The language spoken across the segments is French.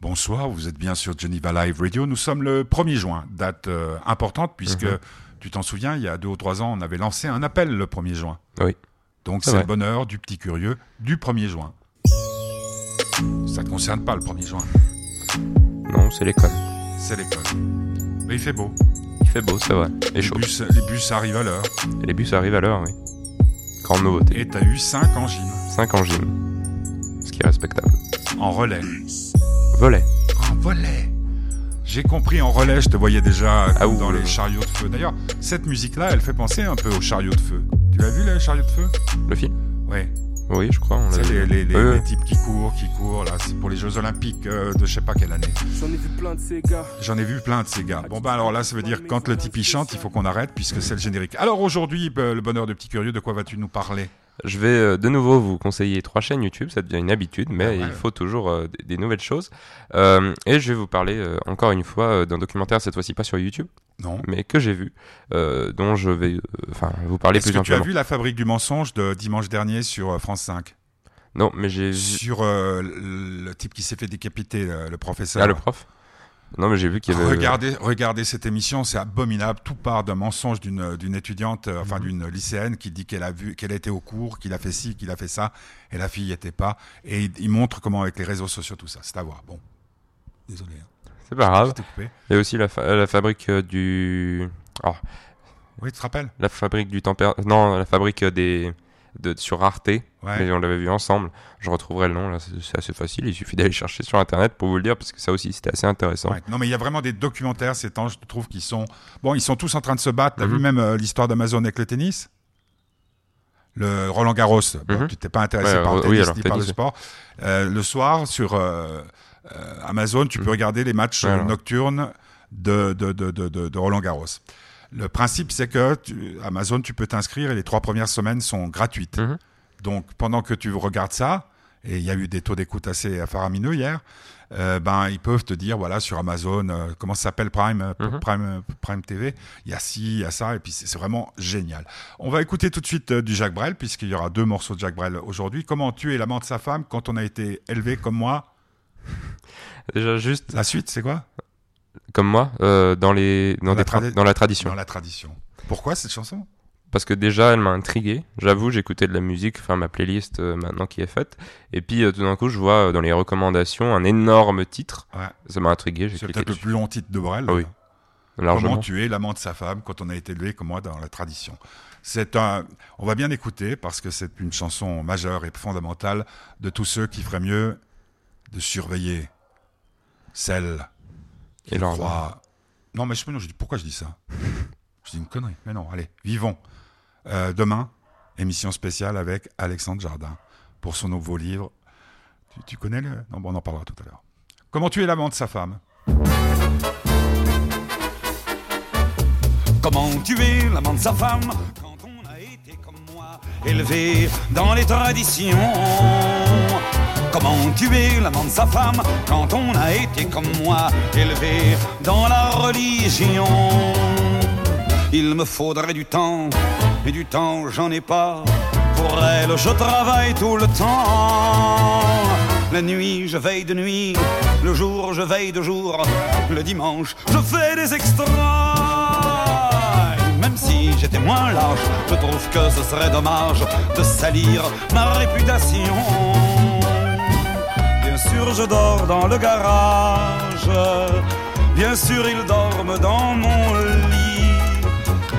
Bonsoir, vous êtes bien sur Geneva Live Radio. Nous sommes le 1er juin, date euh, importante puisque, Mhm. tu t'en souviens, il y a deux ou trois ans, on avait lancé un appel le 1er juin. Oui. Donc C'est le bonheur du petit curieux du 1er juin. Ça ne concerne pas le 1er juin, Non, c'est l'école. c'est l'école. Mais il fait beau. Il fait beau, c'est vrai. Et Les chaud. bus, les bus arrivent à l'heure. Les bus arrivent à l'heure, oui. Grande nouveauté. Et t'as eu 5 en gym, 5 en gym. Ce qui est respectable. en relais. Volet. En volet J'ai compris, en relais, je te voyais déjà Ah comme dans les chariots de feu. D'ailleurs, cette musique-là, elle fait penser un peu aux chariots de feu. Tu l'as vu, les chariots de feu? Le film Ouais. Oui, je crois. On l'a C'est vu. les, les, types qui courent, qui courent, là, c'est pour les Jeux Olympiques euh, de je sais pas quelle année. J'en ai vu plein de ces gars. J'en ai vu plein de ces gars. Bon, ben alors là, ça veut dire que quand le type il chante, il faut qu'on arrête puisque c'est le générique. Alors aujourd'hui, ben, le bonheur de petit curieux, de quoi vas-tu nous parler? Je vais euh, de nouveau vous conseiller trois chaînes YouTube, ça devient une habitude, mais Ah ouais. il faut toujours euh, des, des nouvelles choses. Euh, et je vais vous parler euh, encore une fois d'un documentaire, cette fois-ci pas sur YouTube, Non. mais que j'ai vu, dont je vais enfin vous parler plus que tu as vu la fabrique du mensonge de dimanche dernier sur France 5 Non, mais j'ai vu... Sur le, le type qui s'est fait décapiter, le, le professeur. Ah, le prof? Non, mais j'ai vu qu'il y avait... Regardez, regardez cette émission, c'est abominable. Tout part d'un mensonge d'une d'une étudiante, euh, Mhm. enfin d'une lycéenne, qui dit qu'elle a vu, qu'elle était au cours, qu'il a fait ci, qu'il a fait ça, et la fille n'y était pas. Et il, il montre comment avec les réseaux sociaux tout ça. C'est à voir. Bon, désolé. Hein. C'est pas grave. A aussi la, fa- la fabrique euh, du... Oh, Oui, tu te rappelles? La fabrique du tempère... Non, la fabrique euh, des... De, sur Arte, Ouais. mais on l'avait vu ensemble. Je retrouverai le nom, là, c'est assez facile. Il suffit d'aller chercher sur internet pour vous le dire, parce que ça aussi c'était assez intéressant. Ouais. Non, mais il y a vraiment des documentaires ces temps, je trouve, qui sont bon. Ils sont tous en train de se battre. T'as Mhm. vu même euh, l'histoire d'Amazon avec le tennis? Le Roland Garros, bon, Mhm. tu t'es pas intéressé Ouais, par le tennis ni par le sport. Euh, le soir, sur euh, Amazon, tu peux Mhm. regarder les matchs nocturnes de, de, de- de Roland Garros. Le principe, c'est que tu- Amazon, tu peux t'inscrire et les trois premières semaines sont gratuites. Mhm. Donc, pendant que tu regardes ça, et il y a eu des taux d'écoute assez faramineux hier, euh, ben, ils peuvent te dire, voilà, sur Amazon, euh, comment ça s'appelle Prime, euh, Mhm. Prime, Prime TV, il y a ci, il y a ça, et puis c'est vraiment génial. On va écouter tout de suite du Jacques Brel, puisqu'il y aura deux morceaux de Jacques Brel aujourd'hui. Comment tuer l'amant de sa femme quand on a été élevé comme moi? Déjà juste, La suite, c'est quoi? Comme moi, euh, dans, les... dans, Dans des la tra- tradi- dans la tradition. Dans la tradition. Pourquoi cette chanson? Parce que déjà, elle m'a intrigué. J'avoue, j'écoutais de la musique, enfin ma playlist euh, maintenant qui est faite. Et puis euh, tout d'un coup, je vois dans les recommandations un énorme titre. Ouais. Ça m'a intrigué, C'est peut-être le plus long titre de Brel. Ah oui. Largement. Comment tuer l'amant de sa femme quand on a été élevé comme moi dans la tradition? C'est un, on va bien écouter parce que c'est une chanson majeure et fondamentale de tous ceux qui feraient mieux de surveiller celle Et leur- croit. Non, mais je, non, je dis pourquoi je dis ça Je dis une connerie. Mais non, allez, vivons. Euh, demain, émission spéciale avec Alexandre Jardin pour son nouveau livre. Tu, tu connais le? Non, bon, on en parlera tout à l'heure. Comment tuer l'amant de sa femme? Comment tuer l'amant de sa femme? Quand on a été comme moi, élevé dans les traditions Comment tuer l'amant de sa femme quand on a été comme moi, élevé dans la religion? Il me faudrait du temps, et du temps j'en ai pas. Pour elle, je travaille tout le temps. La nuit, je veille de nuit. Le jour, je veille de jour. Le dimanche, je fais des extras. Même si j'étais moins large, je trouve que ce serait dommage de salir ma réputation. Sûr, je dors dans le garage. Bien sûr, ils dorment dans mon lit.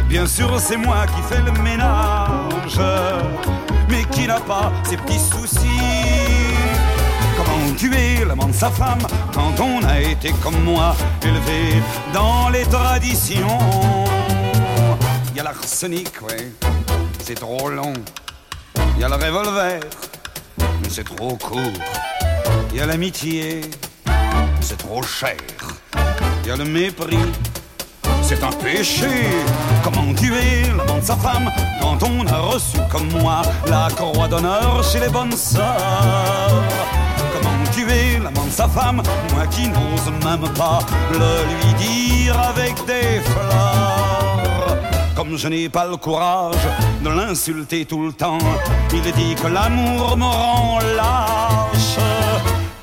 Bien sûr, c'est moi qui fais le ménage, mais qui n'a pas ses petits soucis? Comment tuer l'amant de sa femme quand on a été comme moi, élevé dans les traditions? Il y a l'arsenic, ouais, c'est trop long. Il y a le revolver, mais c'est trop court. Il y a l'amitié, c'est trop cher. Il y a le mépris, c'est un péché. Comment tuer l'amant de sa femme quand on a reçu comme moi la croix d'honneur chez les bonnes sœurs? Comment tuer l'amant de sa femme, moi qui n'ose même pas le lui dire avec des fleurs? Comme je n'ai pas le courage de l'insulter tout le temps, il dit que l'amour me rend lâche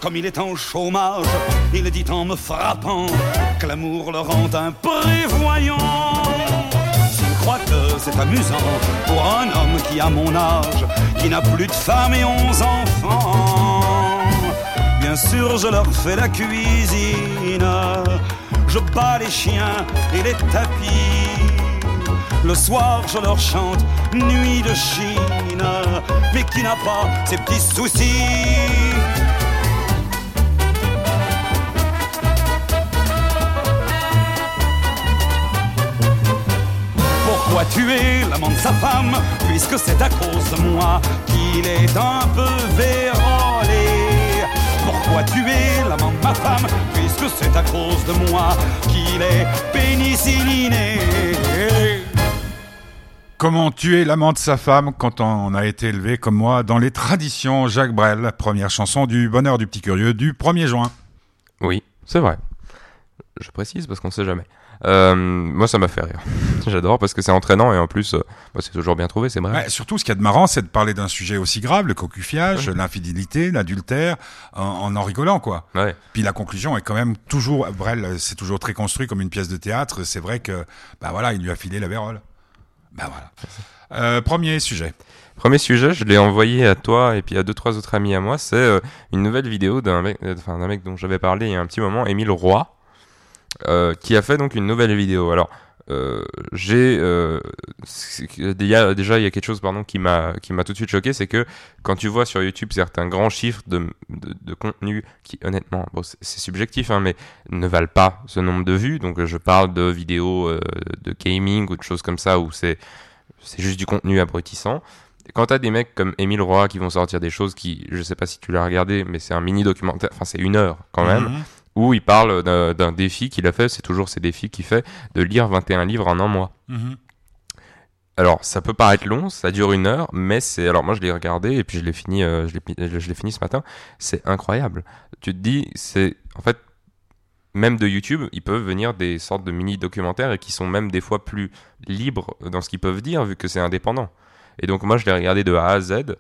comme il est en chômage, il dit en me frappant que l'amour le rend imprévoyant. S'il croit que c'est amusant pour un homme qui a mon âge, qui n'a plus de femme et onze enfants, bien sûr je leur fais la cuisine, je bats les chiens et les tapis. Le soir, je leur chante Nuit de Chine, mais qui n'a pas ses petits soucis? Pourquoi tuer l'amant de sa femme Puisque c'est à cause de moi qu'il est un peu vérolé. Pourquoi tuer l'amant de ma femme Puisque c'est à cause de moi qu'il est pénicilliné. Comment tuer l'amant de sa femme quand on a été élevé comme moi dans les traditions Jacques Brel, première chanson du bonheur du petit curieux du 1er juin? Oui, c'est vrai. Je précise parce qu'on sait jamais. Euh, moi, ça m'a fait rire. J'adore parce que c'est entraînant et en plus, euh, bah, c'est toujours bien trouvé, c'est vrai. Ouais, surtout, ce qu'il y a de marrant, c'est de parler d'un sujet aussi grave, le cocufiage, l'infidélité, l'adultère, en, en en rigolant, quoi. Ouais. Puis la conclusion est quand même toujours, Brel, c'est toujours très construit comme une pièce de théâtre. C'est vrai que, bah voilà, il lui a filé la vérole. Bah voilà. Euh, premier sujet. Premier sujet, je l'ai envoyé à toi et puis à deux trois autres amis à moi. C'est une nouvelle vidéo d'un mec, enfin d'un mec dont j'avais parlé il y a un petit moment, Émile Roy, euh, qui a fait donc une nouvelle vidéo. Alors euh, j'ai euh, déjà il y a quelque chose pardon qui m'a qui m'a tout de suite choqué, c'est que quand tu vois sur YouTube certains grands chiffres de de, contenu qui honnêtement bon c'est subjectif hein, mais ne valent pas ce nombre de vues. Donc je parle de vidéos de gaming ou de choses comme ça où c'est c'est juste du contenu abrutissant. Et Quand t'as des mecs comme Émile Roy qui vont sortir des choses qui, je sais pas si tu l'as regardé, mais c'est un mini documentaire, enfin c'est une heure quand même, Mhm. Où il parle d'un défi qu'il a fait, c'est toujours ces défis qu'il fait, de lire 21 livres en un mois. Mhm. Alors ça peut paraître long, ça dure une heure, mais c'est, alors moi je l'ai regardé et puis je l'ai fini, euh, je l'ai pi- je l'ai fini ce matin, c'est incroyable. Tu te dis, c'est, en fait, même de YouTube, ils peuvent venir des sortes de mini documentaires et qui sont même des fois plus libres dans ce qu'ils peuvent dire vu que c'est indépendant. Et donc moi je l'ai regardé de A à Z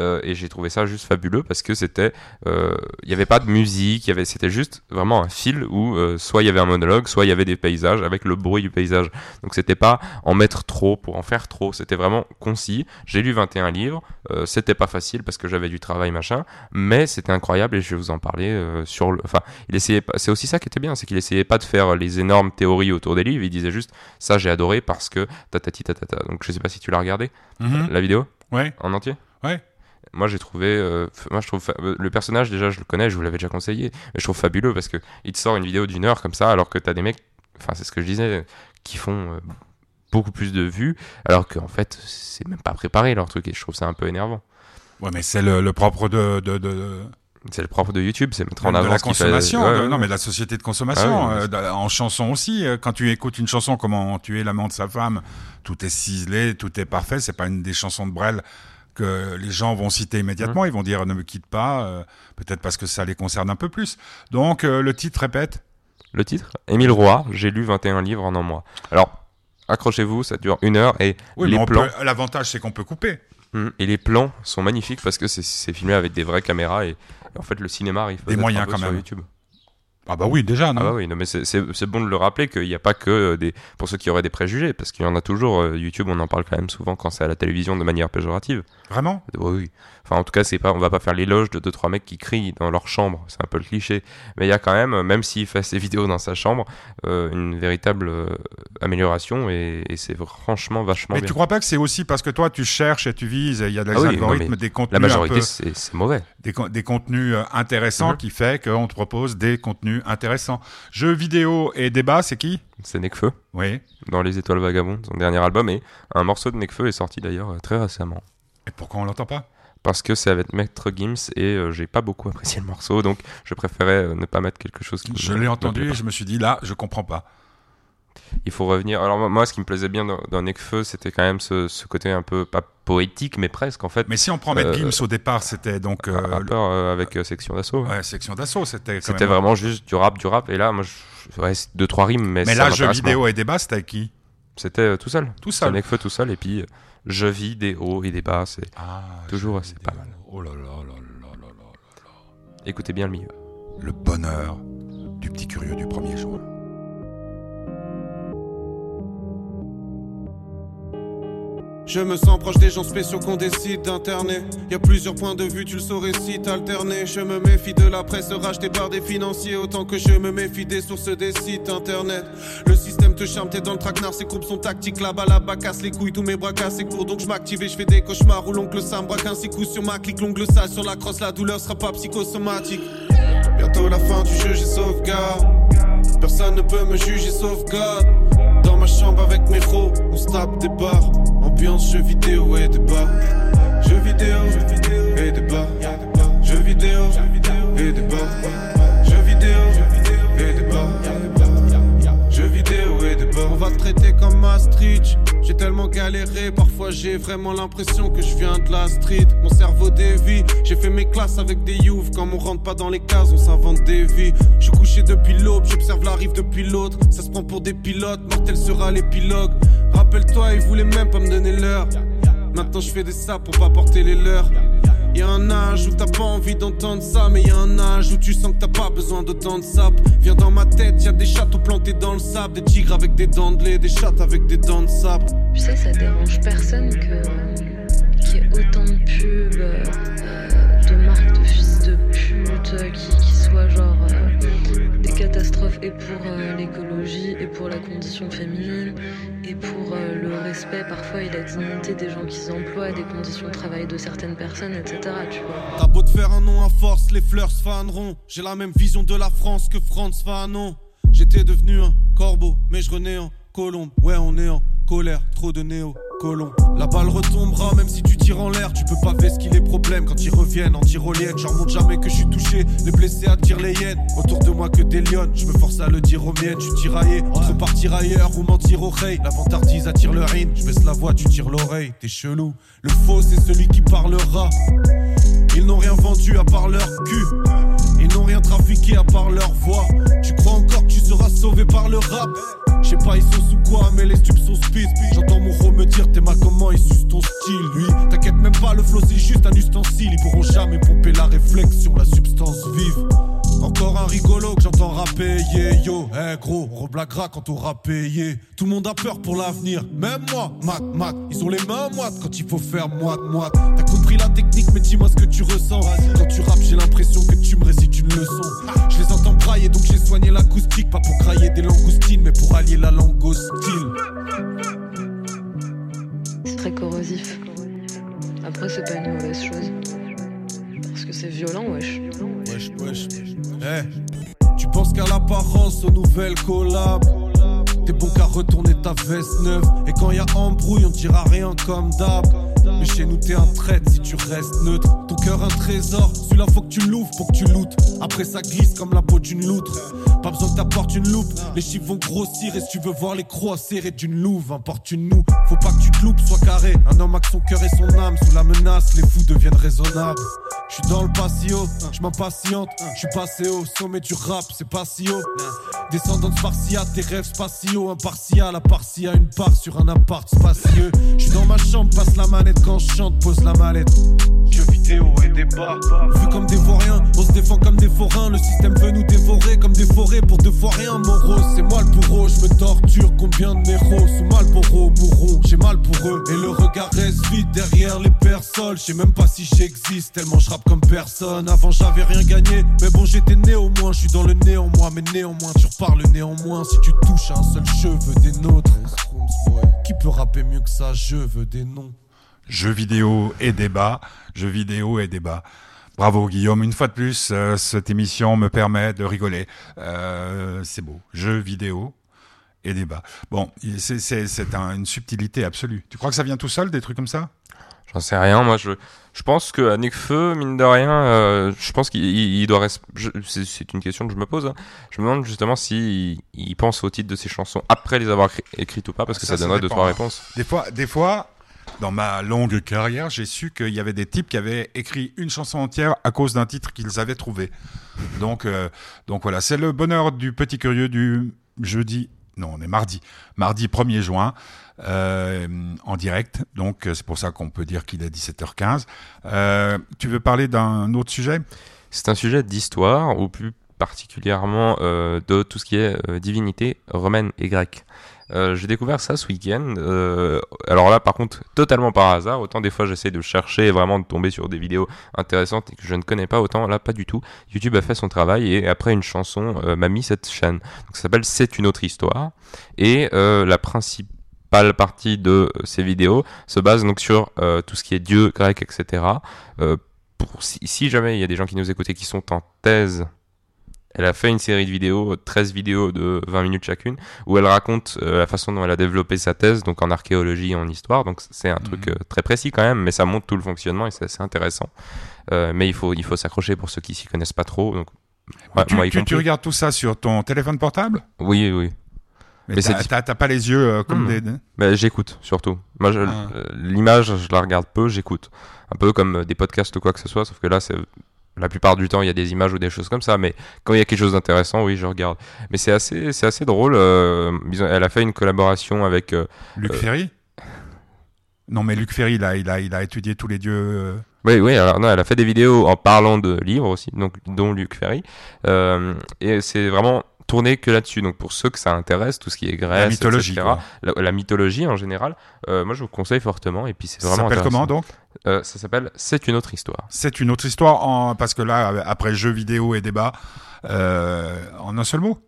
euh, et j'ai trouvé ça juste fabuleux parce que c'était, euh, il n'y avait pas de musique, il y avait, c'était juste vraiment un fil où euh, soit il y avait un monologue, soit il y avait des paysages avec le bruit du paysage. Donc c'était pas en mettre trop pour en faire trop, c'était vraiment concis. J'ai lu 21 livres, euh, c'était pas facile parce que j'avais du travail machin, mais c'était incroyable et je vais vous en parler euh, sur le. Enfin, il essayait pas. C'est aussi ça qui était bien, c'est qu'il essayait pas de faire les énormes théories autour des livres. Il disait juste ça j'ai adoré parce que tatati tatata. Donc je sais pas si tu l'as regardé Mhm. la vidéo Ouais. en entier? Ouais. Moi j'ai trouvé, euh, moi je trouve euh, le personnage déjà je le connais, je vous l'avais déjà conseillé, mais je trouve fabuleux parce que il te sort une vidéo d'une heure comme ça alors que t'as des mecs, enfin c'est ce que je disais, qui font euh, beaucoup plus de vues alors qu'en fait c'est même pas préparé leur truc et je trouve ça un peu énervant. Ouais, mais c'est le, le propre de, de, de, C'est le propre de YouTube, c'est mettre en de avant la qu'il fait. consommation. Ouais, de- non, mais de la société de consommation. Ah oui, euh, en chanson aussi. Quand tu écoutes une chanson, comment tuer l'amant de sa femme, tout est ciselé, tout est parfait. C'est pas une des chansons de Brel que les gens vont citer Mmh. immédiatement. Ils vont dire ne me quitte pas, euh, peut-être parce que ça les concerne un peu plus. Donc euh, le titre répète. Le titre Émile Roy, j'ai lu 21 livres en un mois. Alors accrochez-vous, ça dure une heure et Oui, les plans. l'avantage c'est qu'on peut couper. Mm. Et les plans sont magnifiques parce que c'est- filmé avec des vraies caméras et, et en fait le cinéma arrive Des moyens un peu quand sur même. YouTube. Ah bah oui, déjà, non Ah bah oui, non mais c'est- bon de le rappeler qu'il n'y a pas que euh, des pour ceux qui auraient des préjugés parce qu'il y en a toujours euh, YouTube on en parle quand même souvent quand c'est à la télévision de manière péjorative. Vraiment? Oui, oui. Enfin en tout cas c'est pas on va pas faire l'éloge de deux trois mecs qui crient dans leur chambre, c'est un peu le cliché. Mais il y a quand même même s'il fait ses vidéos dans sa chambre euh, une véritable euh, amélioration et, et c'est franchement vachement Mais bien. tu crois pas que c'est aussi parce que toi tu cherches et tu vises, et il y a des Ah oui, algorithmes, mais des contenus La un majorité c'est c'est mauvais. des, con- des contenus euh, intéressants Mhm. qui fait qu'on te propose des contenus intéressants. Jeux vidéo et débat, c'est qui? C'est Necfeu. Oui. dans Les Étoiles Vagabondes, son dernier album, et un morceau de Necfeu est sorti d'ailleurs très récemment. Et pourquoi on l'entend pas? Parce que c'est avec Maître Gims et euh, j'ai pas beaucoup apprécié le morceau, donc je préférais euh, ne pas mettre quelque chose qui. Je l'ai entendu et je me suis dit là, je comprends pas. Il faut revenir. Alors moi- ce qui me plaisait bien dans, dans Necfeu, c'était quand même ce, ce côté un peu pas poétique, mais presque en fait. Mais si on prend Maître Euh, Gims au départ, c'était donc un rappeur avec Section d'Assaut. ouais, section d'assaut, c'était. C'était vraiment juste du rap, du rap, et là, moi, je... ouais, c'est deux trois rimes, mais, Mais ça là, jeux vidéo et débat, c'était avec qui? C'était tout seul. Tout seul. Necfeu tout seul, et puis euh, jeux vidéo et des bas, c'est Ah, Toujours assez pas mal. Oh là là là là là là là. Écoutez bien le milieu. Le bonheur du petit curieux du 1er juin. Je me sens proche des gens spéciaux qu'on décide d'interner. Y a plusieurs points de vue, tu le saurais si t'alterner. Je me méfie de la presse rachetée par des financiers autant que je me méfie des sources des sites internet. Le système te charme, t'es dans le traquenard, ses courbes sont tactiques. Là-bas, là-bas, casse les couilles, tous mes bras cassés pour donc je m'active et je fais des cauchemars. Ou l'oncle Sam braque un six coups sur ma clique, l'ongle sale sur la crosse, la douleur sera pas psychosomatique. Bientôt la fin du jeu, j'ai sauvegarde. Personne ne peut me juger sauf God. Dans ma chambre avec mes ros, on se tape des barres. Jeux vidéo et débat. Jeux vidéo et débat. Jeux vidéo et débat. Va te traiter comme Maastricht. J'ai tellement galéré, parfois j'ai vraiment l'impression que je viens de la street. Mon cerveau dévie, j'ai fait mes classes avec des youths. Quand on rentre pas dans les cases, on s'invente des vies. Je suis couché depuis l'aube, j'observe la rive depuis l'autre. Ça se prend pour des pilotes, mortel sera l'épilogue. Rappelle-toi, ils voulaient même pas me donner l'heure. Maintenant je fais des saps pour pas porter les leurs. Y'a un âge où t'as pas envie d'entendre ça, mais y'a un âge où tu sens que t'as pas besoin d'autant de sap. Viens dans ma tête, y'a des châteaux plantés dans le sable, des tigres avec des dents de lait, des chattes avec des dents de sable. Tu sais, ça dérange personne que qu'il y ait autant de pubs, euh, de marques de fils de pute, euh, qui, et pour euh, l'écologie et pour la condition féminine et pour euh, le respect parfois et la dignité des gens qu'ils emploient, des conditions de travail de certaines personnes, etc. Tu vois. T'as beau te faire un nom à force, les fleurs se faneront. J'ai la même vision de la France que France Fanon. J'étais devenu un corbeau, mais je renais en colombe. Ouais, on est en colère, trop de néo. La balle retombera même si tu tires en l'air. Tu peux pas qu'il les problèmes quand ils reviennent en tyrolienne. J'en remonte jamais que je suis touché. Les blessés attirent les hyènes. Autour de moi que des lions. Je me force à le dire aux miennes. Je suis tiraillé entre partir ailleurs ou mentir au rey. La vantardise attire le rhin. Je baisse la voix, tu tires l'oreille. T'es chelou. Le faux, c'est celui qui parlera. Ils n'ont rien vendu à part leur cul. Ils n'ont rien trafiqué à part leur voix. Tu crois encore seras sauvé par le rap? Je sais pas, ils sont sous quoi, mais les stupes sont speed. J'entends mon ro me dire, t'es mal comment, il suce ton style, lui? T'inquiète même pas, le flow c'est juste un ustensile. Ils pourront jamais pomper la réflexion, la substance vive. Encore un rigolo que j'entends rapper, yeah yo. Eh gros, on reblaguera quand on aura payé. Tout le monde a peur pour l'avenir, même moi, Mac, Mac. Ils ont les mains moites quand il faut faire moite, moite. T'as compris la technique, mais dis-moi ce que tu ressens. Quand tu rappes, j'ai l'impression que tu me récites une leçon. Je les entends brailler, donc j'ai soigné l'acoustique. Pas pour crailler des langoustines, mais pour allier la langue. C'est très corrosif. Après, c'est pas une mauvaise chose. C'est violent, wesh. Wesh, wesh. Eh, tu penses qu'à l'apparence, aux nouvelles collabs. T'es bon qu'à retourner ta veste neuve. Et quand y a embrouille, on dira rien comme d'hab. Mais chez nous, t'es un traître si tu restes neutre. Ton cœur, un trésor. Celui-là, faut que tu l'ouvres pour que tu lootes. Après, ça glisse comme la peau d'une loutre. Pas besoin que t'apportes une loupe. Les chiffres vont grossir. Et si tu veux voir les croix serrées d'une louve, importune-nous. Faut pas que tu te loupes, sois carré. Un homme avec son cœur et son âme. Sous la menace, les fous deviennent raisonnables. Je suis dans le patio, je m'impatiente. Je suis passé au sommet du rap, c'est pas si haut. Descendant de Spartiate, tes rêves spatiaux. Impartial, à part s'il y a une part sur un appart spacieux. Je suis dans ma chambre, passe la manette quand je chante, pose la mallette. Et débat. Vu comme des vauriens, on se défend comme des forains. Le système veut nous dévorer comme des forêts pour deux fois rien. Mon rose, c'est moi le bourreau, je me torture. Combien de méros sous mal pour mourront, j'ai mal pour eux. Et le regard reste vide derrière les personnes. Je sais même pas si j'existe, tellement je rappe comme personne. Avant j'avais rien gagné, mais bon j'étais né au moins. Je suis dans le néanmoins, mais néanmoins tu reparles néanmoins. Si tu touches à un seul cheveu des nôtres, qui peut rapper mieux que ça? Je veux des noms. Jeux vidéo et débat, jeux vidéo et débat. Bravo Guillaume, une fois de plus, euh, cette émission me permet de rigoler. Euh, c'est beau, jeux vidéo et débat. Bon, c'est c'est un, une subtilité absolue. Tu crois que ça vient tout seul, des trucs comme ça? J'en sais rien, moi je, je pense que Feu, mine de rien, euh, je pense qu'il il doit rester. C'est une question que je me pose. Hein. Je me demande justement s'il si il pense au titre de ses chansons après les avoir écrites ou pas, parce que ça, ça donnerait deux trois réponses. Des fois, des fois, dans ma longue carrière, j'ai su qu'il y avait des types qui avaient écrit une chanson entière à cause d'un titre qu'ils avaient trouvé. Donc, euh, donc voilà, c'est le bonheur du petit curieux du jeudi. Non, on est mardi. Mardi 1er juin. Euh, en direct, donc c'est pour ça qu'on peut dire qu'il est 17h15. Euh, tu veux parler d'un autre sujet? C'est un sujet d'histoire, ou plus particulièrement euh, de tout ce qui est euh, divinité romaine et grecque. Euh, j'ai découvert ça ce week-end. Euh, alors là, par contre, totalement par hasard. Autant des fois, j'essaie de chercher et vraiment de tomber sur des vidéos intéressantes et que je ne connais pas. Autant là, pas du tout. YouTube a fait son travail et après une chanson euh, m'a mis cette chaîne. Donc, ça s'appelle C'est une autre histoire. Et euh, la principale partie de ces vidéos se base donc sur tout ce qui est Dieu, grec, etc. Pour, si, si jamais il y a des gens qui nous écoutent et qui sont en thèse elle a fait une série de vidéos, 13 vidéos de 20 minutes chacune, où elle raconte euh, la façon dont elle a développé sa thèse, donc en archéologie et en histoire. Donc c'est un truc Mhm. euh, très précis quand même, mais ça montre tout le fonctionnement et c'est assez intéressant. Euh, mais il faut, il faut s'accrocher pour ceux qui s'y connaissent pas trop. Donc, ouais, tu, moi tu- regardes tout ça sur ton téléphone portable? Oui, oui. Mais, Mais t'as pas les yeux comme Hmm. des... Mais j'écoute surtout. Moi, je- Ah. l'image, je la regarde peu, j'écoute. Un peu comme des podcasts ou quoi que ce soit, sauf que là, c'est la plupart du temps, il y a des images ou des choses comme ça. Mais quand il y a quelque chose d'intéressant, oui, je regarde. Mais c'est assez, c'est assez drôle. euh, elle a fait une collaboration avec. euh, Luc Euh. Ferry? Non, mais Luc Ferry, il a, il a, il a étudié tous les dieux. Oui, oui, alors non, elle a fait des vidéos en parlant de livres aussi, donc dont Luc Ferry. Et c'est vraiment tourné que là-dessus. Donc pour ceux que ça intéresse, tout ce qui est Grèce, la mythologie. etc., la, la mythologie en général, moi je vous conseille fortement. Et puis c'est Ça vraiment s'appelle comment donc? Euh, Ça s'appelle C'est une autre histoire. C'est une autre histoire, en... parce que là, après jeux vidéo et débat, euh, en un seul mot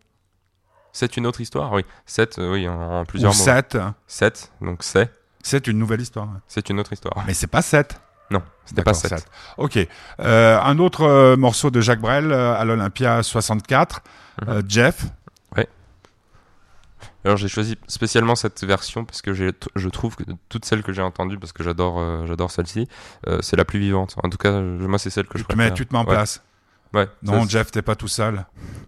C'est une autre histoire, oui. 7, oui, en, en Ou plusieurs mots. 7 7, donc c'est, C'est une nouvelle histoire. c'est une autre histoire. Mais c'est pas 7 Non, c'était pas D'accord, 7. sept. Ok. Euh, un autre euh, morceau de Jacques Brel euh, à l'Olympia 64, Mhm. euh, Jeff. Alors j'ai choisi spécialement cette version parce que je trouve que de toutes celles que j'ai entendues, parce que j'adore, euh, j'adore celle-ci, euh, c'est la plus vivante. En tout cas, je- moi c'est celle que je te, mets, préfère. tu te mets en Ouais. place. Ouais. Non, ça, Jeff, t'es pas tout seul.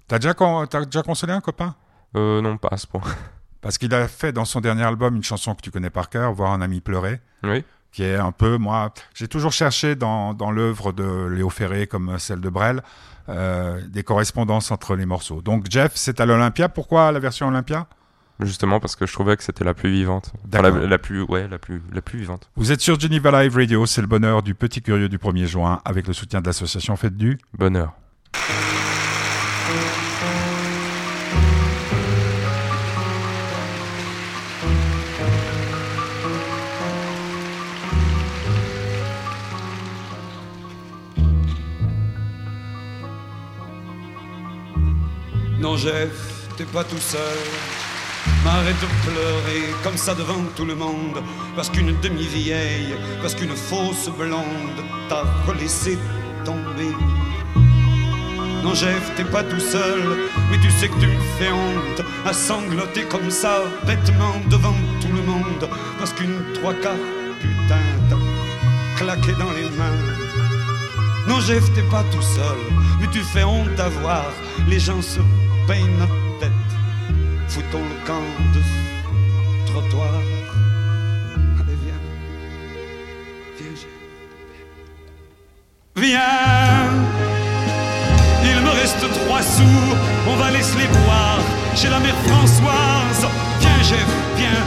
T'as déjà, con- t'as déjà consolé un copain? Euh, non, pas à ce point. Parce qu'il a fait dans son dernier album une chanson que tu connais par cœur, Voir un ami pleurer, oui. qui est un peu, moi, j'ai toujours cherché dans, dans l'œuvre de Léo Ferré comme celle de Brel, euh, des correspondances entre les morceaux. Donc Jeff, c'est à l'Olympia. Pourquoi la version Olympia? Justement parce que je trouvais que c'était la plus vivante. Enfin, D'accord. la, la plus, ouais, la plus, la plus vivante. Vous êtes sur Geneva Live Radio, c'est le bonheur du petit curieux du 1er juin, avec le soutien de l'association Fête du. Bonheur. Non, Jeff, t'es pas tout seul. M'arrête de pleurer comme ça devant tout le monde. Parce qu'une demi-vieille, parce qu'une fausse blonde t'a relaissé tomber. Non, Jeff, t'es pas tout seul. Mais tu sais que tu me fais honte à sangloter comme ça, bêtement devant tout le monde. Parce qu'une trois quarts putain t'a claqué dans les mains. Non, Jeff, t'es pas tout seul, mais tu fais honte à voir. Les gens se peignent. Foutons le camp de trottoir. Allez, viens. Viens, Jeff. Viens. Il me reste trois sous, on va laisser les boire. Chez la mère Françoise. Viens, Jeff, viens,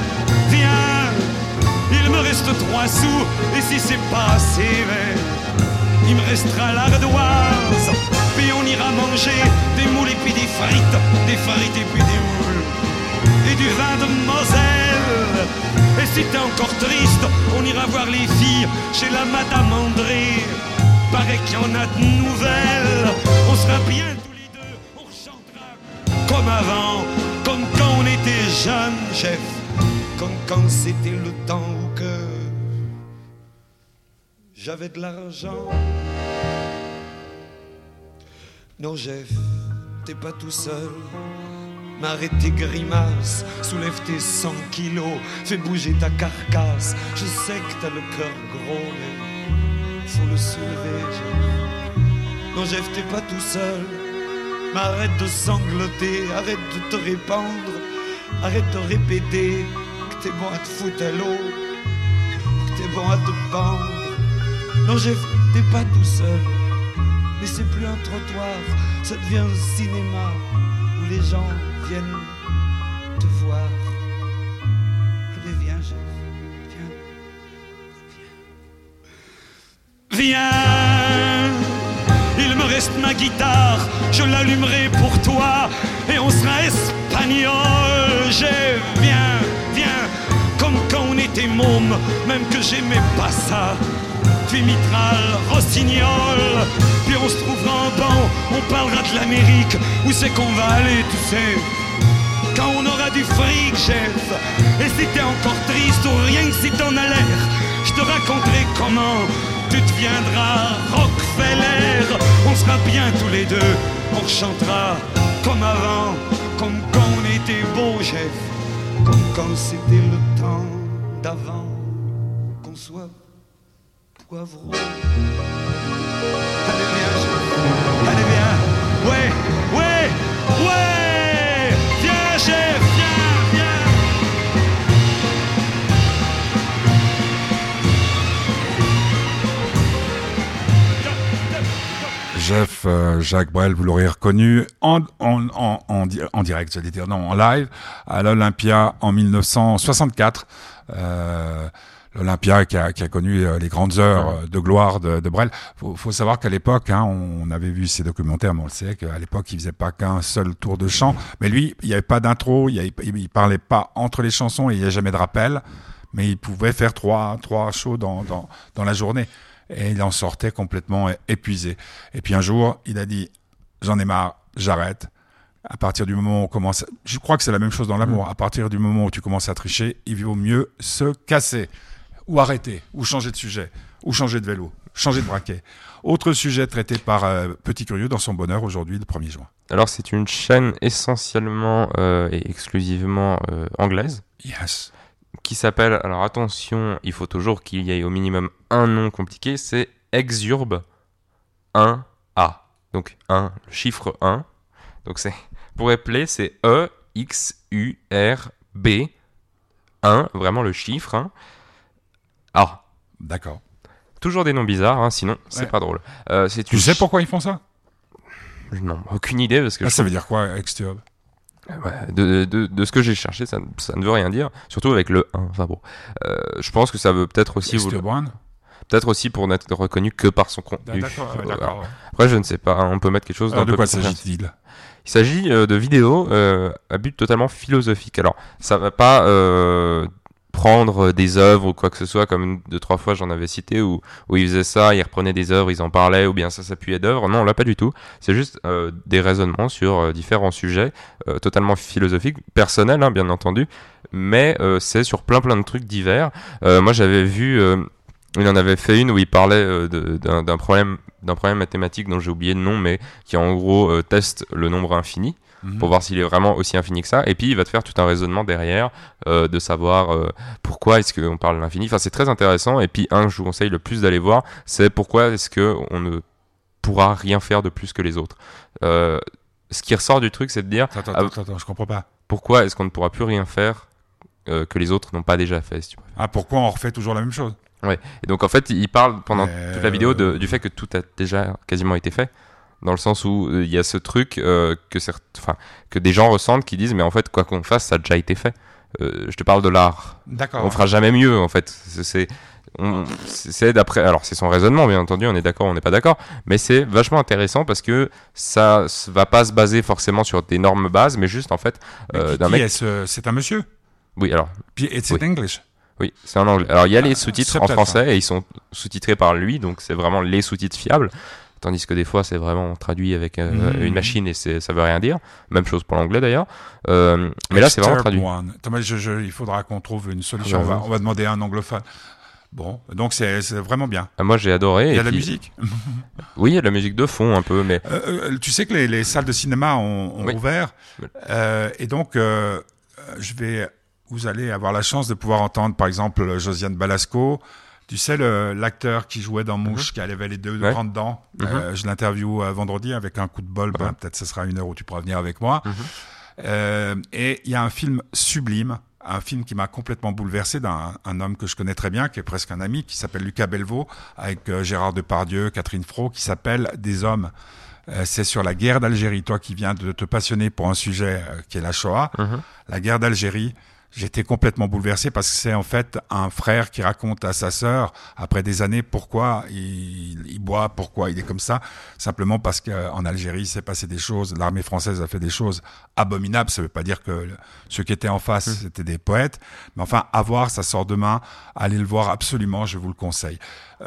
viens. Il me reste trois sous, et si c'est pas assez, ben, il me restera l'ardoise. Puis on ira manger des moules et puis des frites, des frites et puis des moules. Et du vin de Moselle. Et si t'es encore triste, on ira voir les filles chez la Madame André. Paraît qu'il y en a de nouvelles. On sera bien tous les deux, on chantera comme avant, comme quand on était jeunes, chef. Comme quand c'était le temps où que j'avais de l'argent. Non, Jeff, t'es pas tout seul. M'arrête tes grimaces, soulève tes 100 kilos, fais bouger ta carcasse. Je sais que t'as le cœur gros, mais faut le soulever. Non, Jeff, t'es pas tout seul. M'arrête de sangloter, arrête de te répandre, arrête de répéter que t'es bon à te foutre à l'eau, que t'es bon à te pendre. Non, Jeff, t'es pas tout seul. Mais c'est plus un trottoir, ça devient un cinéma les gens viennent te voir. Viens, Jeff, viens. Viens. Viens Il me reste ma guitare, je l'allumerai pour toi et on sera espagnol. J'ai viens, viens, comme quand on était môme, même que j'aimais pas ça. Puis Mitral, Rossignol, puis on se trouvera en banc, on parlera de l'Amérique, où c'est qu'on va aller, tu sais? Quand on aura du fric, chef. Et si t'es encore triste ou rien que si t'en as l'air, je te raconterai comment tu deviendras Rockefeller. On sera bien tous les deux, on chantera comme avant, comme quand on était beau, chef, comme quand c'était le temps d'avant, qu'on soit poivron. Allez chef. allez bien, ouais, ouais, ouais, viens, chef, viens, viens. Jeff euh, Jacques Brel, vous l'aurez reconnu en, en, en, en, en direct, j'allais dire, non, en live, à l'Olympia en 1964. Euh, L'Olympia qui a, qui a connu euh, les grandes heures euh, de gloire de, de Brel. Faut, faut savoir qu'à l'époque, hein, on avait vu ces documentaires, mais on le sait qu'à l'époque, il faisait pas qu'un seul tour de chant. Mais lui, il n'y avait pas d'intro, il, il parlait pas entre les chansons, et il n'y a jamais de rappel. Mais il pouvait faire trois, trois shows dans, dans, dans la journée. Et il en sortait complètement épuisé. Et puis un jour, il a dit, j'en ai marre, j'arrête. À partir du moment où on commence, je crois que c'est la même chose dans l'amour. À partir du moment où tu commences à tricher, il vaut mieux se casser, ou arrêter, ou changer de sujet, ou changer de vélo, changer de braquet. Autre sujet traité par euh, Petit Curieux dans son bonheur aujourd'hui, le 1er juin. Alors, c'est une chaîne essentiellement euh, et exclusivement euh, anglaise Yes. qui s'appelle, alors attention, il faut toujours qu'il y ait au minimum un nom compliqué, c'est Exurb 1A. Donc 1, le chiffre 1. Donc c'est, pour appeler, c'est E, X, U, R, B, 1, vraiment le chiffre 1. A. D'accord. Toujours des noms bizarres, hein, sinon c'est Ouais. pas drôle. Euh, c'est Tu une sais ch- pourquoi ils font ça? Non, aucune idée parce que Ah, je Ça veut dire quoi, Extube Ouais, de, de, de ce que j'ai cherché, ça, ça ne veut rien dire, surtout avec le 1. Enfin bon, Euh, je pense que ça veut peut-être aussi, Extube One? Peut-être aussi pour n'être reconnu que par son contenu. D'accord, ouais, Euh, d'accord. alors, Après, je ne sais pas, hein, on peut mettre quelque chose Alors, d'un de peu quoi plus s'agit-il? Il s'agit euh, de vidéos euh, à but totalement philosophique. Alors, ça va pas euh, prendre des œuvres ou quoi que ce soit, comme deux, trois fois j'en avais cité, où, où ils faisaient ça, ils reprenaient des œuvres, ils en parlaient, ou bien ça s'appuyait d'œuvres. Non, là, pas du tout. C'est juste euh, des raisonnements sur euh, différents sujets, euh, totalement philosophiques, personnels, hein, bien entendu, mais euh, c'est sur plein plein de trucs divers. Euh, moi, j'avais vu... euh, il en avait fait une où il parlait euh, d'un problème, d'un problème mathématique dont j'ai oublié le nom, mais qui en gros euh, teste le nombre infini Mhm. pour voir s'il est vraiment aussi infini que ça. Et puis il va te faire tout un raisonnement derrière euh, de savoir euh, pourquoi est-ce qu'on parle de l'infini. Enfin, c'est très intéressant. Et puis un que je vous conseille le plus d'aller voir, c'est pourquoi est-ce que on ne pourra rien faire de plus que les autres. Euh, ce qui ressort du truc, c'est de dire Attends, Ah, attends, attends, je comprends pas. pourquoi est-ce qu'on ne pourra plus rien faire que les autres n'ont pas déjà fait. Si tu préfères. Ah, pourquoi on refait toujours la même chose? Et donc en fait, il parle pendant toute la vidéo de- du fait que tout a déjà quasiment été fait. Dans le sens où euh, il y a ce truc euh, que, que des gens ressentent qui disent mais en fait quoi qu'on fasse ça a déjà été fait. Euh, je te parle de l'art. D'accord. On fera jamais mieux en fait. C'est- d'après alors c'est son raisonnement bien entendu on est d'accord on n'est pas d'accord mais c'est vachement intéressant parce que ça va pas se baser forcément sur d'énormes bases mais juste en fait euh, d'un mec C'est un monsieur? Oui alors Puis, et c'est Oui. English Oui, c'est en anglais. Alors il y a Ah, les sous-titres en subtitres, français et ils sont sous-titrés par lui, donc c'est vraiment les sous-titres fiables. Tandis que des fois c'est vraiment traduit avec euh, Mhm. une machine et ça veut rien dire. Même chose pour l'anglais d'ailleurs. Euh, mais là c'est vraiment traduit. Je- je- il faudra qu'on trouve une solution. Ah bah, on, va, on va demander à un anglophone. Bon, donc c'est vraiment bien. Ah, moi j'ai adoré. Il y a de la puis- musique. Oui, il y a de la musique de fond un peu, mais Euh, tu sais que les, les salles de cinéma ont, ont Oui. ouvert. Et donc, je vais, vous allez avoir la chance de pouvoir entendre, par exemple, Josiane Balasco. Tu sais, l'acteur qui jouait dans Mouche, qui avait les deux Mhm. Ouais. grandes dents. Euh, je l'interview euh, vendredi avec un coup de bol. Ben. Peut-être ce sera une heure où tu pourras venir avec moi. Mhm. Euh, et il y a un film sublime, un film qui m'a complètement bouleversé d'un un homme que je connais très bien, qui est presque un ami, qui s'appelle Lucas Belvaux, avec euh, Gérard Depardieu, Catherine Fro, qui s'appelle Des hommes. Euh, c'est sur la guerre d'Algérie. Toi qui viens de te passionner pour un sujet euh, qui est la Shoah, Mhm. la guerre d'Algérie, J'étais complètement bouleversé parce que c'est en fait un frère qui raconte à sa sœur, après des années, pourquoi il, il boit, pourquoi il est comme ça. Simplement parce qu'en Algérie, il s'est passé des choses, l'armée française a fait des choses abominables. Ça veut pas dire que ceux qui étaient en face, Mmh. c'était des poètes. Mais enfin, à voir, ça sort demain. Allez le voir absolument, je vous le conseille.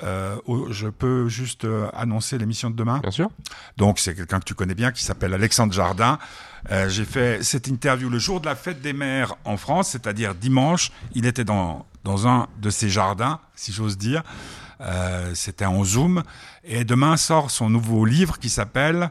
Euh, je peux juste euh, annoncer l'émission de demain? Bien sûr. donc c'est quelqu'un que tu connais bien qui s'appelle Alexandre Jardin. Euh, J'ai fait cette interview le jour de la fête des mères en France, c'est-à-dire dimanche. Il était dans, dans un de ses jardins, si j'ose dire. Euh, C'était en Zoom. Et demain sort son nouveau livre qui s'appelle...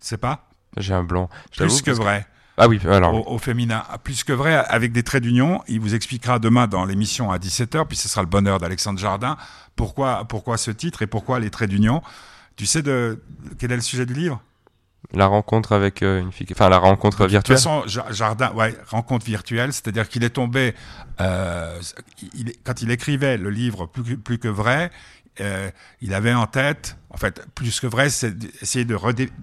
C'est pas? J'ai un blanc. Plus que vrai Ah oui, alors. au, au féminin. Plus que vrai, avec des traits d'union. Il vous expliquera demain dans l'émission à 17h, puis ce sera le bonheur d'Alexandre Jardin, pourquoi, pourquoi ce titre et pourquoi les traits d'union? Tu sais de quel est le sujet du livre? La rencontre avec euh, une fille. Enfin, la rencontre De toute virtuelle. façon, Ja- Jardin, ouais, rencontre virtuelle, c'est-à-dire qu'il est tombé, euh, il- quand il écrivait le livre Plus que, plus que vrai, euh, il avait en tête, en fait, plus que vrai, c'est d'essayer de,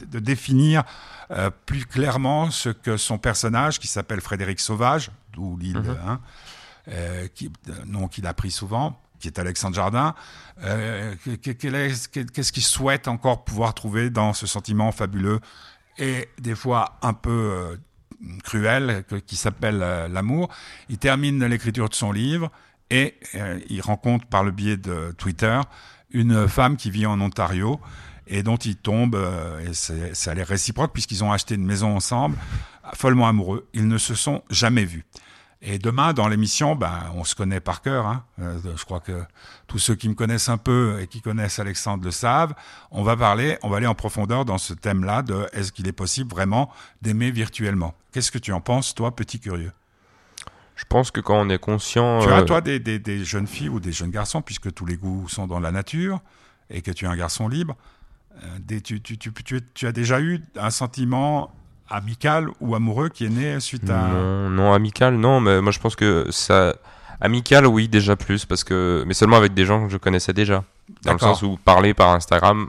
de définir euh, plus clairement ce que son personnage, qui s'appelle Frédéric Sauvage, d'où l'île, hein, euh, qui, nom qu'il a pris souvent, qui est Alexandre Jardin, euh, qu'est-ce qu'il souhaite encore pouvoir trouver dans ce sentiment fabuleux et des fois un peu euh, cruel qui s'appelle euh, l'amour. Il termine l'écriture de son livre et il rencontre par le biais de Twitter une femme qui vit en Ontario et dont il tombe, et ça l'air réciproque puisqu'ils ont acheté une maison ensemble, follement amoureux. Ils ne se sont jamais vus. Et demain, dans l'émission, ben, on se connaît par cœur. Hein. Euh, je crois que tous ceux qui me connaissent un peu et qui connaissent Alexandre le savent. On va parler, on va aller en profondeur dans ce thème-là de est-ce qu'il est possible vraiment d'aimer virtuellement. Qu'est-ce que tu en penses, toi, petit curieux? Je pense que quand on est conscient. Tu euh, as, toi, des, des, des jeunes filles ou des jeunes garçons, puisque tous les goûts sont dans la nature et que tu es un garçon libre, euh, des, tu, tu, tu, tu as déjà eu un sentiment amical ou amoureux qui est né suite à... Non, non, amical, non, mais moi je pense que ça. Amical, oui, déjà plus, parce que. Mais seulement avec des gens que je connaissais déjà. Dans le sens où parler par Instagram,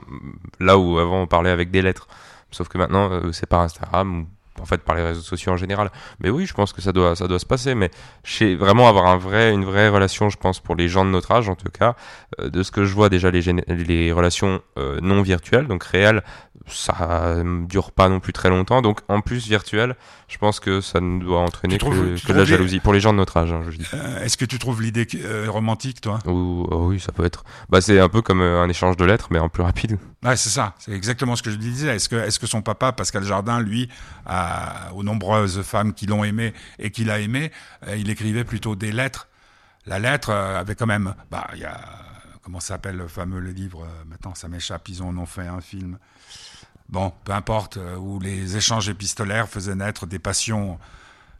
là où avant on parlait avec des lettres. Sauf que maintenant, euh, c'est par Instagram ou en fait par les réseaux sociaux en général. Mais oui, je pense que ça doit, ça doit se passer. Mais chez vraiment avoir un vrai, une vraie relation, je pense, pour les gens de notre âge, en tout cas, euh, de ce que je vois déjà, les, relations euh, non virtuelles, donc réelles, ça ne dure pas non plus très longtemps. Donc en plus virtuel, je pense que ça ne doit entraîner trouves- que, de la jalousie pour les gens de notre âge, hein, je dis. Euh, Est-ce que tu trouves l'idée euh, romantique, toi? Ou- oh oui, ça peut être. Bah, c'est un peu comme euh, un échange de lettres, mais en plus rapide. Ouais, c'est ça. C'est exactement ce que je disais. Est-ce que, est-ce que son papa, Pascal Jardin, lui, a, aux nombreuses femmes qui l'ont aimé et qu'il a aimé, euh, il écrivait plutôt des lettres. La lettre euh, avait quand même, bah, comment s'appelle le fameux livre euh, Maintenant, ça m'échappe. Ils en ont fait un film. Bon, peu importe, où les échanges épistolaires faisaient naître des passions.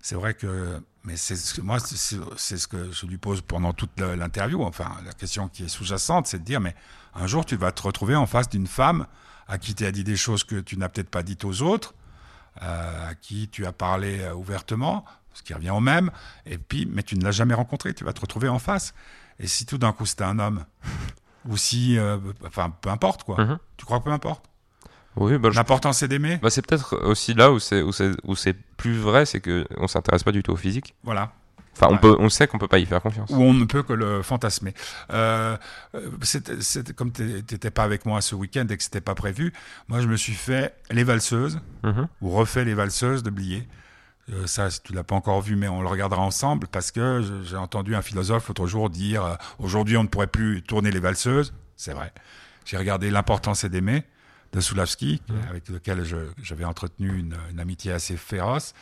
C'est vrai que, mais c'est ce que- moi, c'est ce que je lui pose pendant toute l'interview. Enfin, la question qui est sous-jacente, c'est de dire, mais un jour, tu vas te retrouver en face d'une femme à qui tu as dit des choses que tu n'as peut-être pas dites aux autres, euh, à qui tu as parlé euh, ouvertement, ce qui revient au même, et puis, mais tu ne l'as jamais rencontré, tu vas te retrouver en face. Et si tout d'un coup c'était un homme, ou si, euh, enfin, peu importe quoi. Mhm. Tu crois que peu importe? Oui, bah, je- L'important c'est d'aimer. bah, c'est peut-être aussi là où c'est où c'est plus vrai, c'est que on s'intéresse pas du tout au physique. Voilà. Enfin, on Ouais. peut, on sait qu'on peut pas y faire confiance. Où on ne peut que le fantasmer. Euh, euh, comme tu n'étais pas avec moi ce week-end et que c'était pas prévu, moi je me suis fait les valseuses, Mhm. ou refait les valseuses de Blier. Euh, ça, tu l'as pas encore vu, mais on le regardera ensemble parce que j'ai entendu un philosophe l'autre jour dire euh, aujourd'hui on ne pourrait plus tourner les valseuses. C'est vrai. J'ai regardé L'important c'est d'aimer de Soulavski, avec lequel j'avais entretenu une, une amitié assez féroce.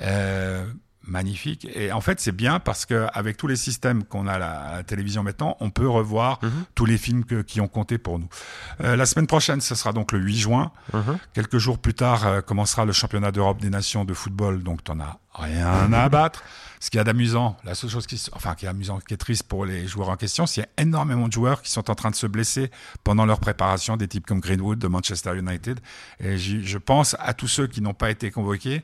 Euh, magnifique. Et en fait, c'est bien parce que avec tous les systèmes qu'on a à la, à la télévision maintenant, on peut revoir Mhm. tous les films que- qui ont compté pour nous. Euh, la semaine prochaine, ce sera donc le 8 juin. Mhm. Quelques jours plus tard euh, commencera le championnat d'Europe des nations de football, donc t'en as rien à abattre. Ce qui est d'amusant, la seule chose qui, enfin, qui est amusant, qui est triste pour les joueurs en question, c'est qu'il y a énormément de joueurs qui sont en train de se blesser pendant leur préparation, des types comme Greenwood de Manchester United. Et je pense à tous ceux qui n'ont pas été convoqués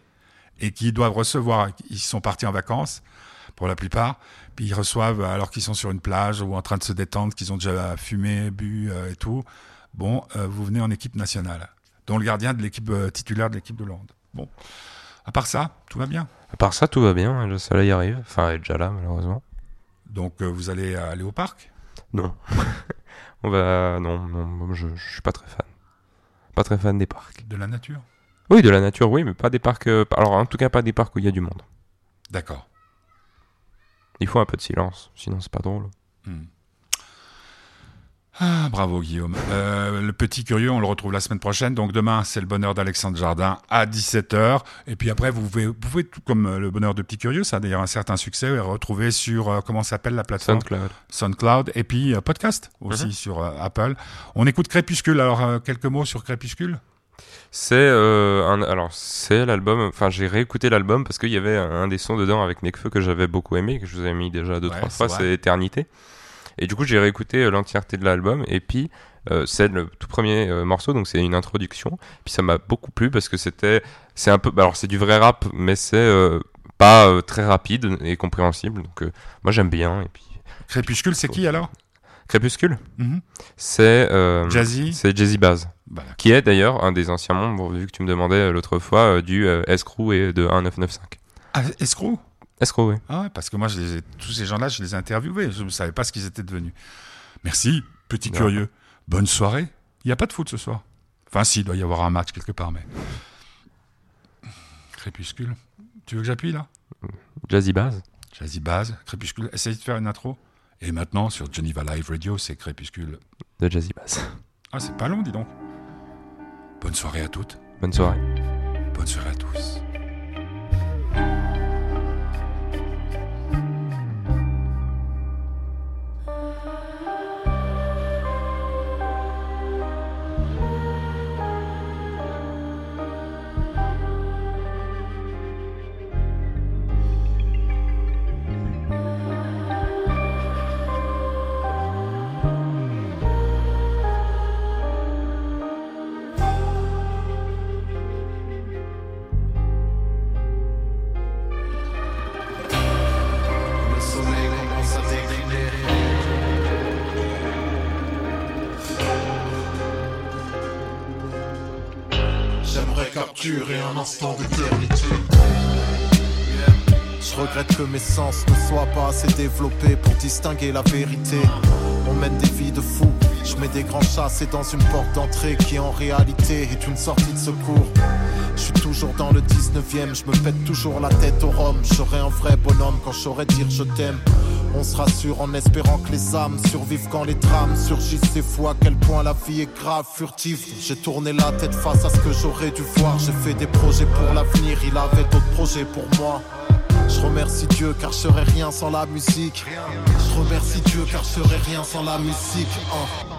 et qui doivent recevoir, ils sont partis en vacances pour la plupart, puis ils reçoivent alors qu'ils sont sur une plage ou en train de se détendre, qu'ils ont déjà fumé, bu euh, et tout. Bon, euh, vous venez en équipe nationale, dont le gardien de l'équipe euh, titulaire de l'équipe de Hollande. Bon, À part ça, tout va bien? À part ça, tout va bien. Le soleil arrive. Enfin, elle est déjà là, malheureusement. Donc vous allez aller au parc? Non. On va. Non, non, je, je suis pas très fan. Pas très fan des parcs. de la nature? Oui, de la nature, oui, mais pas des parcs. euh, Alors, en tout cas, pas des parcs où il y a du monde. D'accord. Il faut un peu de silence, sinon c'est pas drôle. Hmm. Ah, bravo Guillaume. Euh, le petit curieux, on le retrouve la semaine prochaine. Donc demain, c'est le bonheur d'Alexandre Jardin à 17h. Et puis après, vous pouvez, vous pouvez tout comme euh, le bonheur de petit curieux, ça a d'ailleurs un certain succès, et retrouver sur, euh, comment s'appelle la plateforme? SoundCloud. SoundCloud. Et puis euh, podcast aussi Mhm. sur Apple. On écoute Crépuscule. Alors, quelques mots sur Crépuscule? C'est euh, un, alors c'est l'album. Enfin, j'ai réécouté l'album parce qu'il y avait un, des sons dedans avec Nekfeu que j'avais beaucoup aimé, que je vous avais mis déjà deux Ouais, trois fois. C'est Éternité. Et du coup, j'ai réécouté euh, l'entièreté de l'album et puis euh, c'est le tout premier euh, morceau, donc c'est une introduction. Puis ça m'a beaucoup plu parce que c'était, c'est un peu, bah, alors c'est du vrai rap, mais c'est euh, pas très rapide et compréhensible. Donc moi j'aime bien. Et puis Crépuscule, c'est qui alors? Crépuscule, Mhm. c'est Jazzy c'est Jazzy Baz. Qui est d'ailleurs un des anciens membres, vu que tu me demandais euh, l'autre fois, euh, du euh, Escrew et de 1995. Ah, Escroc? Escrew, oui. Ah ouais, parce que moi, je les ai- tous ces gens-là, je les ai interviewés. Je ne savais pas ce qu'ils étaient devenus. Merci, petit curieux. Bonne soirée. Il n'y a pas de foot ce soir? Enfin, si, il doit y avoir un match quelque part, mais. Crépuscule. Tu veux que j'appuie là? Jazzy Baz. Jazzy Baz, Crépuscule. Essaye de faire une intro. Et maintenant, sur Geneva Live Radio, c'est Crépuscule. de Jazzy Baz. Ah, c'est pas long, dis donc. Bonne soirée à toutes. Bonne soirée. Bonne soirée à tous. Capturer un instant d'éternité. Je regrette que mes sens ne soient pas assez développés pour distinguer la vérité. On mène des vies de fous. Je mets des grands chassés dans une porte d'entrée qui en réalité est une sortie de secours. Je suis toujours dans le 19ème, je me pète toujours la tête au rhum. J'aurai un vrai bonhomme quand je saurais dire je t'aime. On se rassure en espérant que les âmes survivent quand les drames surgissent. C'est fou à quel point la vie est grave, furtive. J'ai tourné la tête face à ce que j'aurais dû voir. J'ai fait des projets pour l'avenir, il avait d'autres projets pour moi. Je remercie Dieu car je serais rien sans la musique. Je remercie Dieu car je serais rien sans la musique. hein.